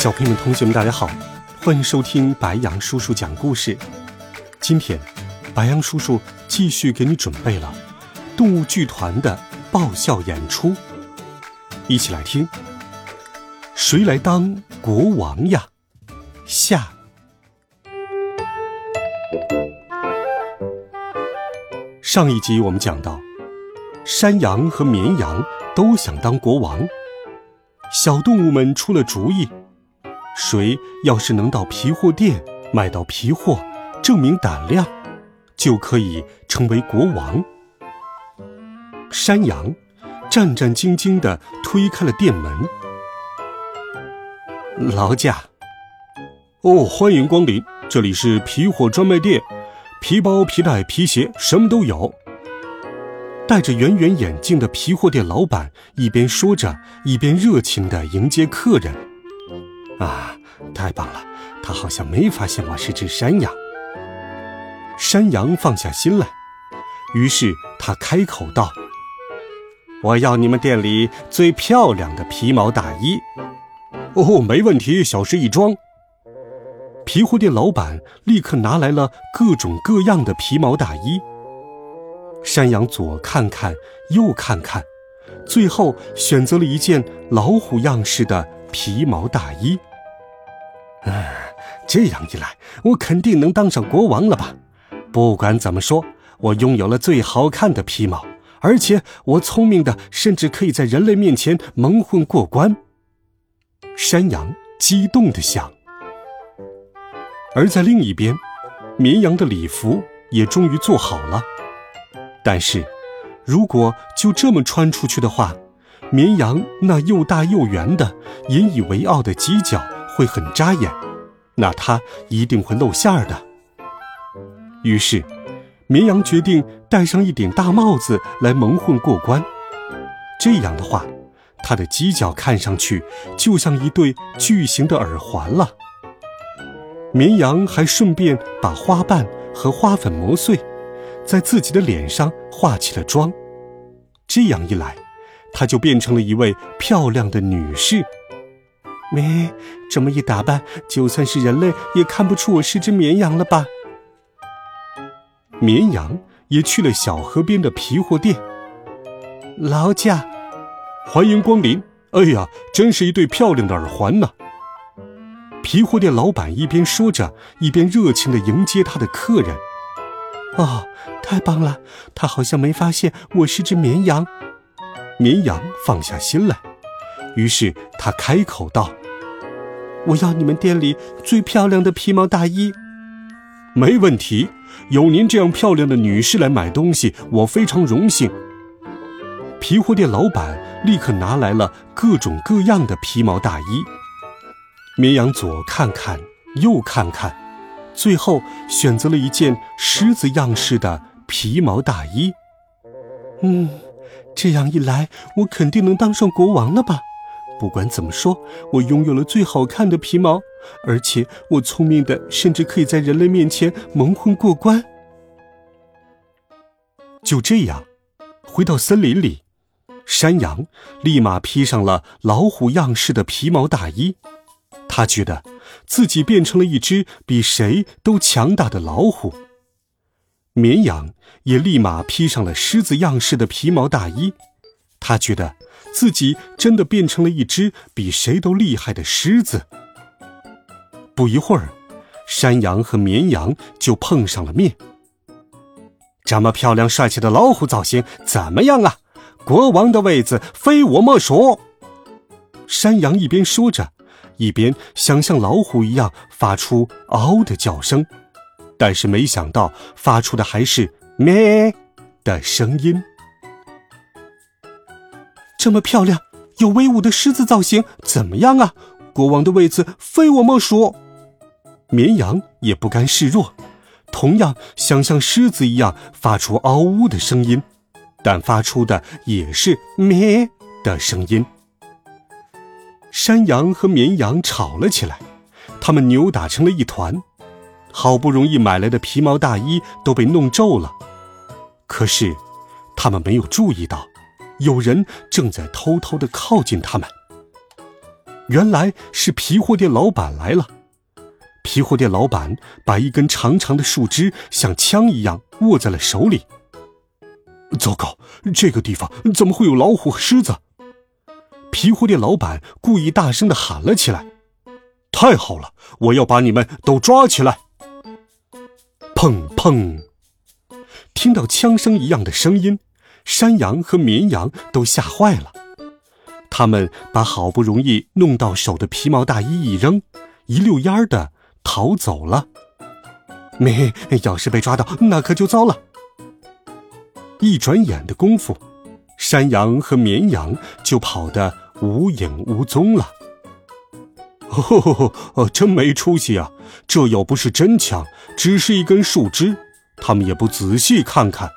小朋友们、同学们，大家好，欢迎收听白羊叔叔讲故事。今天，白羊叔叔继续给你准备了动物剧团的爆笑演出，一起来听。谁来当国王呀？下。上一集我们讲到，山羊和绵羊都想当国王，小动物们出了主意。谁要是能到皮货店买到皮货，证明胆量，就可以成为国王。山羊战战兢兢地推开了店门。劳驾！哦，欢迎光临，这里是皮货专卖店，皮包、皮带、皮鞋，什么都有。戴着圆圆眼镜的皮货店老板一边说着，一边热情地迎接客人。啊，太棒了！他好像没发现我是只山羊。山羊放下心来，于是他开口道：“我要你们店里最漂亮的皮毛大衣。”哦，没问题，小事一桩。皮货店老板立刻拿来了各种各样的皮毛大衣。山羊左看看，右看看，最后选择了一件老虎样式的皮毛大衣。嗯，这样一来，我肯定能当上国王了吧？不管怎么说，我拥有了最好看的皮毛，而且我聪明的，甚至可以在人类面前蒙混过关。山羊激动的想。而在另一边，绵羊的礼服也终于做好了。但是，如果就这么穿出去的话，绵羊那又大又圆的、引以为傲的犄角。会很扎眼，那它一定会露馅儿的。于是，绵羊决定戴上一顶大帽子来蒙混过关。这样的话，它的犄角看上去就像一对巨型的耳环了。绵羊还顺便把花瓣和花粉磨碎，在自己的脸上化起了妆。这样一来，它就变成了一位漂亮的女士。没，这么一打扮，就算是人类也看不出我是只绵羊了吧？绵羊也去了小河边的皮货店。劳驾，欢迎光临。哎呀，真是一对漂亮的耳环呢！皮货店老板一边说着，一边热情地迎接他的客人。哦，太棒了！他好像没发现我是只绵羊。绵羊放下心来，于是他开口道。我要你们店里最漂亮的皮毛大衣，没问题。有您这样漂亮的女士来买东西，我非常荣幸。皮货店老板立刻拿来了各种各样的皮毛大衣。绵羊左看看，右看看，最后选择了一件狮子样式的皮毛大衣。嗯，这样一来，我肯定能当上国王了吧？不管怎么说，我拥有了最好看的皮毛，而且我聪明的，甚至可以在人类面前蒙混过关。就这样，回到森林里，山羊立马披上了老虎样式的皮毛大衣，他觉得自己变成了一只比谁都强大的老虎。绵羊也立马披上了狮子样式的皮毛大衣，他觉得。自己真的变成了一只比谁都厉害的狮子。不一会儿，山羊和绵羊就碰上了面。这么漂亮帅气的老虎造型怎么样啊？国王的位子非我莫属。山羊一边说着，一边想像老虎一样发出“嗷”的叫声，但是没想到发出的还是“咩”的声音。这么漂亮、有威武的狮子造型怎么样啊？国王的位子非我莫属。绵羊也不甘示弱，同样想像狮子一样发出嗷呜的声音，但发出的也是咩的声音。山羊和绵羊吵了起来，他们扭打成了一团，好不容易买来的皮毛大衣都被弄皱了。可是，他们没有注意到，有人正在偷偷的靠近他们。原来是皮货店老板来了。皮货店老板把一根长长的树枝像枪一样握在了手里。糟糕，这个地方怎么会有老虎和狮子？皮货店老板故意大声的喊了起来：“太好了，我要把你们都抓起来！”砰砰，听到枪声一样的声音，山羊和绵羊都吓坏了。他们把好不容易弄到手的皮毛大衣一扔，一溜烟儿的逃走了。没，要是被抓到，那可就糟了。一转眼的功夫，山羊和绵羊就跑得无影无踪了。哦，真没出息啊！这又不是真枪，只是一根树枝，他们也不仔细看看。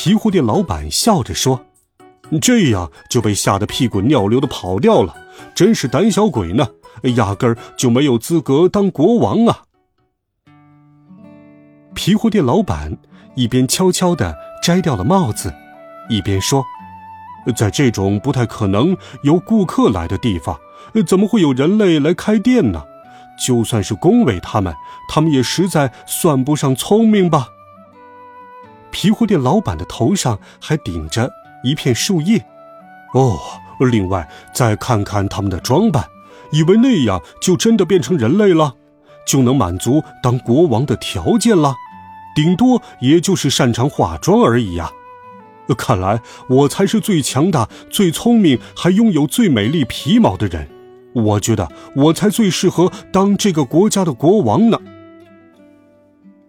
皮货店老板笑着说。这样就被吓得屁滚尿流的跑掉了，真是胆小鬼呢！压根儿就没有资格当国王啊！皮货店老板一边悄悄地摘掉了帽子，一边说：“在这种不太可能有顾客来的地方，怎么会有人类来开店呢？就算是恭维他们，他们也实在算不上聪明吧？”皮货店老板的头上还顶着。一片树叶，哦，另外再看看他们的装扮，以为那样就真的变成人类了，就能满足当国王的条件了，顶多也就是擅长化妆而已呀。看来我才是最强大、最聪明，还拥有最美丽皮毛的人。我觉得我才最适合当这个国家的国王呢。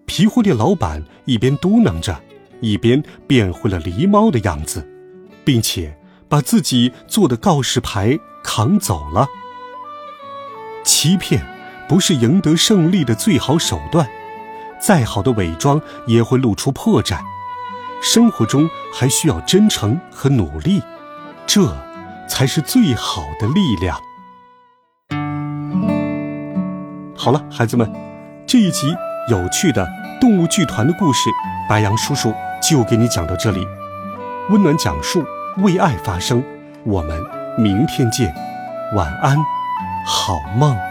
皮货店老板一边嘟囔着，一边变回了狸猫的样子。并且把自己做的告示牌扛走了。欺骗不是赢得胜利的最好手段，再好的伪装也会露出破绽。生活中还需要真诚和努力，这才是最好的力量。好了，孩子们，这一集有趣的动物剧团的故事，白杨叔叔就给你讲到这里。温暖讲述。为爱发声，我们明天见，晚安，好梦。